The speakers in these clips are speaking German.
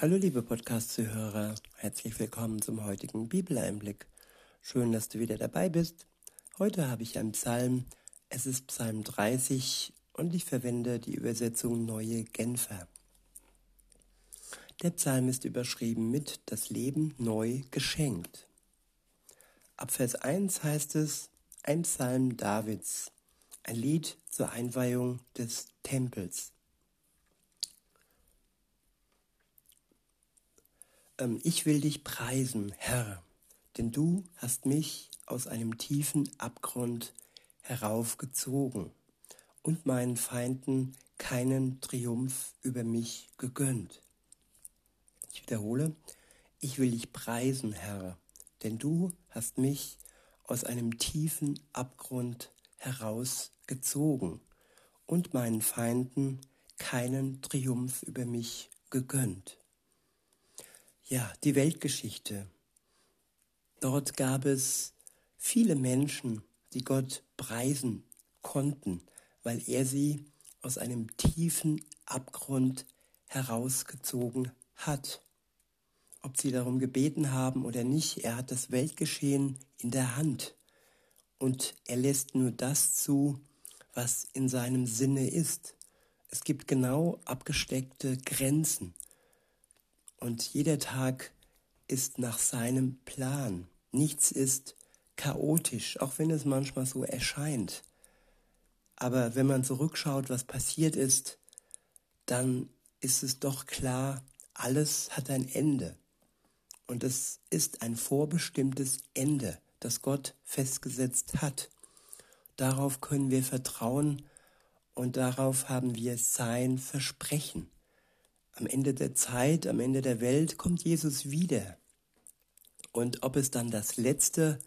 Hallo liebe Podcast-Zuhörer, herzlich willkommen zum heutigen Bibeleinblick. Schön, dass du wieder dabei bist. Heute habe ich einen Psalm, es ist Psalm 30 und ich verwende die Übersetzung Neue Genfer. Der Psalm ist überschrieben mit Das Leben neu geschenkt. Ab Vers 1 heißt es, ein Psalm Davids, ein Lied zur Einweihung des Tempels. Ich will dich preisen, Herr, denn du hast mich aus einem tiefen Abgrund heraufgezogen und meinen Feinden keinen Triumph über mich gegönnt. Ich wiederhole, ich will dich preisen, Herr, denn du hast mich aus einem tiefen Abgrund herausgezogen und meinen Feinden keinen Triumph über mich gegönnt. Ja, die Weltgeschichte. Dort gab es viele Menschen, die Gott preisen konnten, weil er sie aus einem tiefen Abgrund herausgezogen hat. Ob sie darum gebeten haben oder nicht, er hat das Weltgeschehen in der Hand und er lässt nur das zu, was in seinem Sinne ist. Es gibt genau abgesteckte Grenzen. Und jeder Tag ist nach seinem Plan. Nichts ist chaotisch, auch wenn es manchmal so erscheint. Aber wenn man zurückschaut, was passiert ist, dann ist es doch klar, alles hat ein Ende. Und es ist ein vorbestimmtes Ende, das Gott festgesetzt hat. Darauf können wir vertrauen und darauf haben wir sein Versprechen am Ende der Zeit, am Ende der Welt kommt Jesus wieder. Und ob es dann das letzte,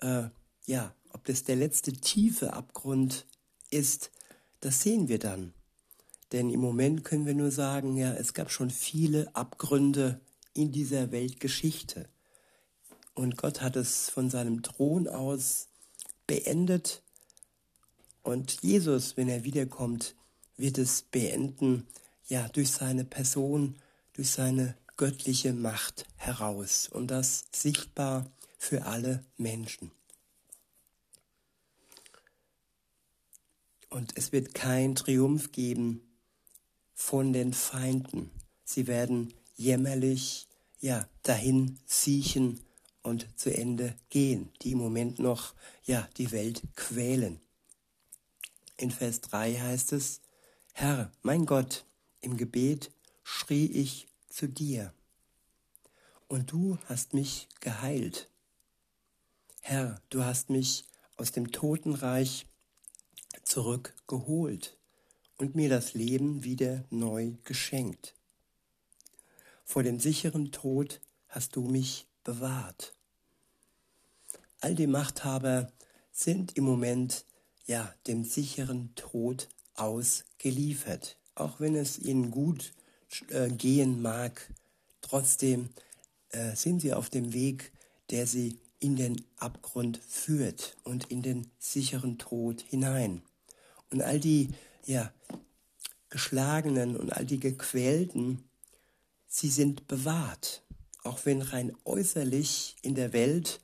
äh, ja, ob das der letzte tiefe Abgrund ist, das sehen wir dann. Denn im Moment können wir nur sagen, ja, es gab schon viele Abgründe in dieser Weltgeschichte. Und Gott hat es von seinem Thron aus beendet. Und Jesus, wenn er wiederkommt, wird es beenden ja, durch seine Person, durch seine göttliche Macht heraus und das sichtbar für alle Menschen. Und es wird kein Triumph geben von den Feinden. Sie werden jämmerlich, ja, dahin siechen und zu Ende gehen, die im Moment noch, ja, die Welt quälen. In Vers 3 heißt es, Herr, mein Gott, im Gebet schrie ich zu dir, und du hast mich geheilt. Herr, du hast mich aus dem Totenreich zurückgeholt und mir das Leben wieder neu geschenkt. Vor dem sicheren Tod hast du mich bewahrt. All die Machthaber sind im Moment ja dem sicheren Tod ausgeliefert auch wenn es ihnen gut äh, gehen mag, trotzdem äh, sind sie auf dem Weg, der sie in den Abgrund führt und in den sicheren Tod hinein. Und all die ja, Geschlagenen und all die Gequälten, sie sind bewahrt, auch wenn rein äußerlich in der Welt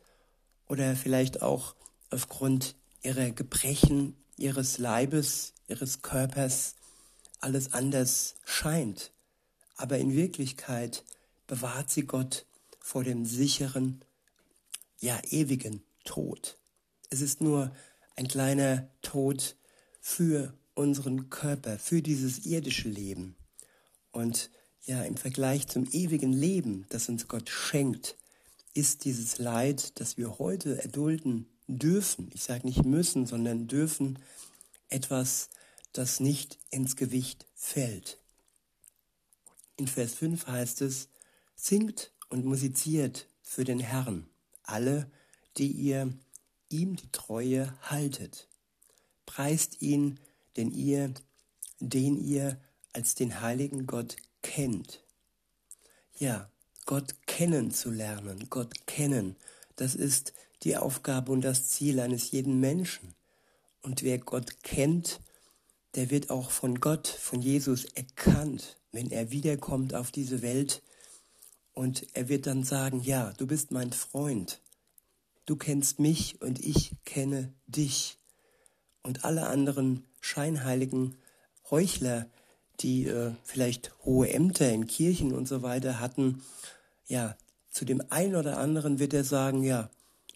oder vielleicht auch aufgrund ihrer Gebrechen, ihres Leibes, ihres Körpers alles anders scheint. Aber in Wirklichkeit bewahrt sie Gott vor dem sicheren, ja ewigen Tod. Es ist nur ein kleiner Tod für unseren Körper, für dieses irdische Leben. Und ja, im Vergleich zum ewigen Leben, das uns Gott schenkt, ist dieses Leid, das wir heute erdulden dürfen, ich sage nicht müssen, sondern dürfen, etwas, das nicht ins Gewicht fällt. In Vers 5 heißt es, singt und musiziert für den Herrn, alle, die ihr ihm die Treue haltet. Preist ihn, denn ihr, den ihr als den heiligen Gott kennt. Ja, Gott kennenzulernen, Gott kennen, das ist die Aufgabe und das Ziel eines jeden Menschen. Und wer Gott kennt, der wird auch von Gott, von Jesus erkannt, wenn er wiederkommt auf diese Welt. Und er wird dann sagen, ja, du bist mein Freund. Du kennst mich und ich kenne dich. Und alle anderen scheinheiligen Heuchler, die äh, vielleicht hohe Ämter in Kirchen und so weiter hatten, ja, zu dem einen oder anderen wird er sagen, ja,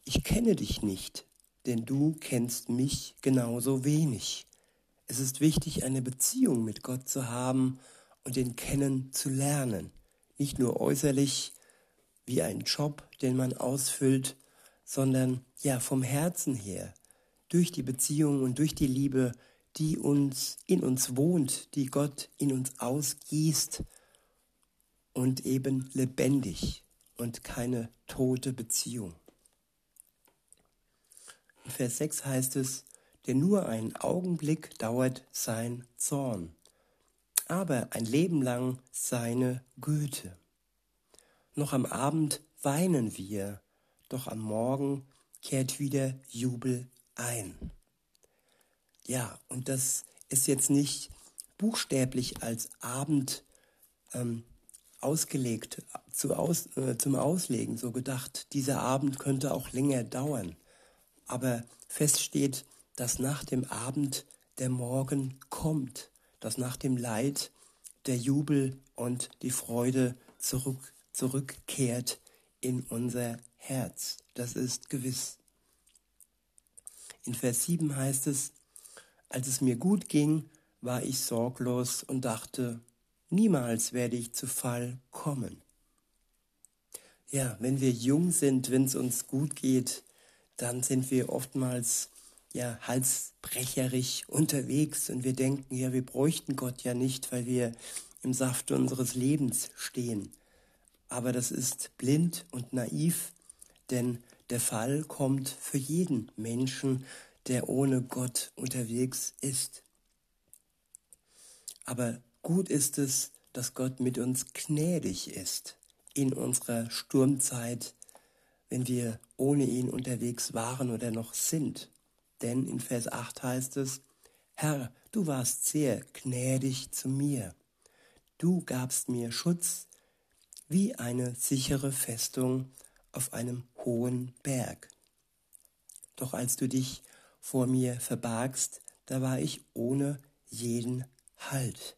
ich kenne dich nicht, denn du kennst mich genauso wenig. Es ist wichtig, eine Beziehung mit Gott zu haben und den kennen zu lernen. Nicht nur äußerlich wie ein Job, den man ausfüllt, sondern ja vom Herzen her, durch die Beziehung und durch die Liebe, die uns in uns wohnt, die Gott in uns ausgießt und eben lebendig und keine tote Beziehung. In Vers 6 heißt es, denn nur einen Augenblick dauert sein Zorn, aber ein Leben lang seine Güte. Noch am Abend weinen wir, doch am Morgen kehrt wieder Jubel ein. Ja, und das ist jetzt nicht buchstäblich als Abend ähm, ausgelegt, zu aus, äh, zum Auslegen so gedacht. Dieser Abend könnte auch länger dauern. Aber fest steht, dass nach dem Abend der Morgen kommt, dass nach dem Leid der Jubel und die Freude zurück, zurückkehrt in unser Herz. Das ist gewiss. In Vers 7 heißt es, als es mir gut ging, war ich sorglos und dachte, niemals werde ich zu Fall kommen. Ja, wenn wir jung sind, wenn es uns gut geht, dann sind wir oftmals ja halsbrecherig unterwegs und wir denken, ja, wir bräuchten Gott ja nicht, weil wir im Saft unseres Lebens stehen. Aber das ist blind und naiv, denn der Fall kommt für jeden Menschen, der ohne Gott unterwegs ist. Aber gut ist es, dass Gott mit uns gnädig ist in unserer Sturmzeit, wenn wir ohne ihn unterwegs waren oder noch sind. Denn in Vers 8 heißt es, Herr, du warst sehr gnädig zu mir. Du gabst mir Schutz wie eine sichere Festung auf einem hohen Berg. Doch als du dich vor mir verbargst, da war ich ohne jeden Halt.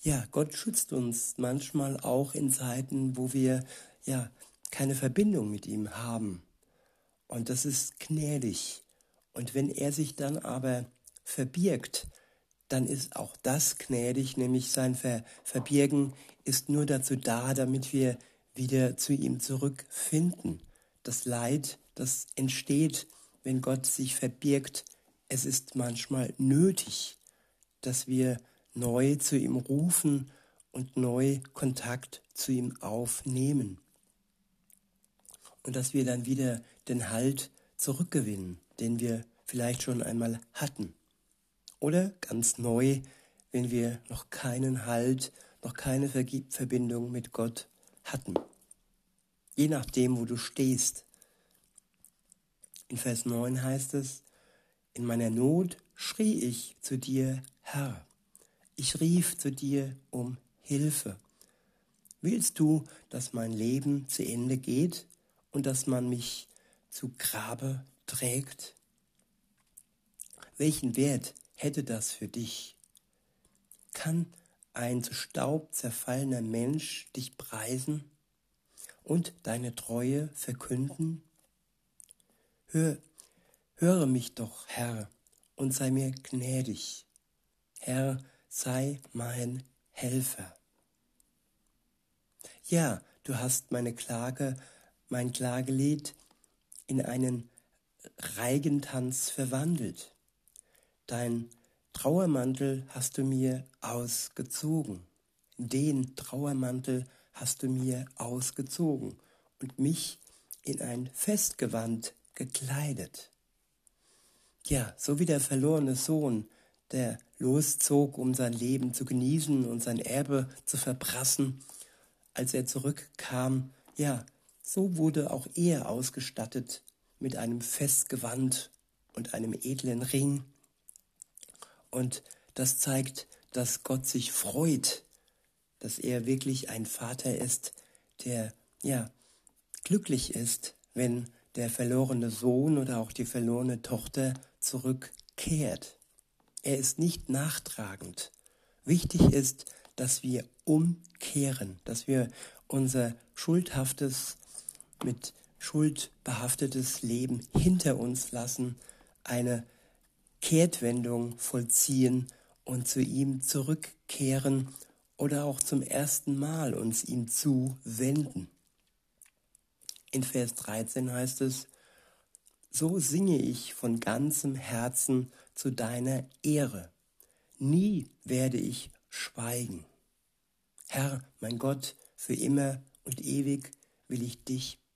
Ja, Gott schützt uns manchmal auch in Zeiten, wo wir ja keine Verbindung mit ihm haben. Und das ist gnädig. Und wenn er sich dann aber verbirgt, dann ist auch das gnädig, nämlich sein Ver Verbirgen ist nur dazu da, damit wir wieder zu ihm zurückfinden. Das Leid, das entsteht, wenn Gott sich verbirgt, es ist manchmal nötig, dass wir neu zu ihm rufen und neu Kontakt zu ihm aufnehmen und dass wir dann wieder den Halt zurückgewinnen, den wir vielleicht schon einmal hatten. Oder ganz neu, wenn wir noch keinen Halt, noch keine Verbindung mit Gott hatten. Je nachdem, wo du stehst. In Vers 9 heißt es, in meiner Not schrie ich zu dir, Herr. Ich rief zu dir um Hilfe. Willst du, dass mein Leben zu Ende geht? und dass man mich zu Grabe trägt? Welchen Wert hätte das für dich? Kann ein zu Staub zerfallener Mensch dich preisen und deine Treue verkünden? Hör, höre mich doch, Herr, und sei mir gnädig. Herr, sei mein Helfer. Ja, du hast meine Klage mein Klagelied in einen Reigentanz verwandelt. Dein Trauermantel hast du mir ausgezogen. Den Trauermantel hast du mir ausgezogen und mich in ein Festgewand gekleidet. Ja, so wie der verlorene Sohn, der loszog, um sein Leben zu genießen und sein Erbe zu verprassen, als er zurückkam, ja, so wurde auch er ausgestattet mit einem Festgewand und einem edlen Ring. Und das zeigt, dass Gott sich freut, dass er wirklich ein Vater ist, der ja glücklich ist, wenn der verlorene Sohn oder auch die verlorene Tochter zurückkehrt. Er ist nicht nachtragend. Wichtig ist, dass wir umkehren, dass wir unser schuldhaftes, mit Schuld behaftetes Leben hinter uns lassen, eine Kehrtwendung vollziehen und zu ihm zurückkehren oder auch zum ersten Mal uns ihm zuwenden. In Vers 13 heißt es, so singe ich von ganzem Herzen zu deiner Ehre. Nie werde ich schweigen. Herr, mein Gott, für immer und ewig will ich dich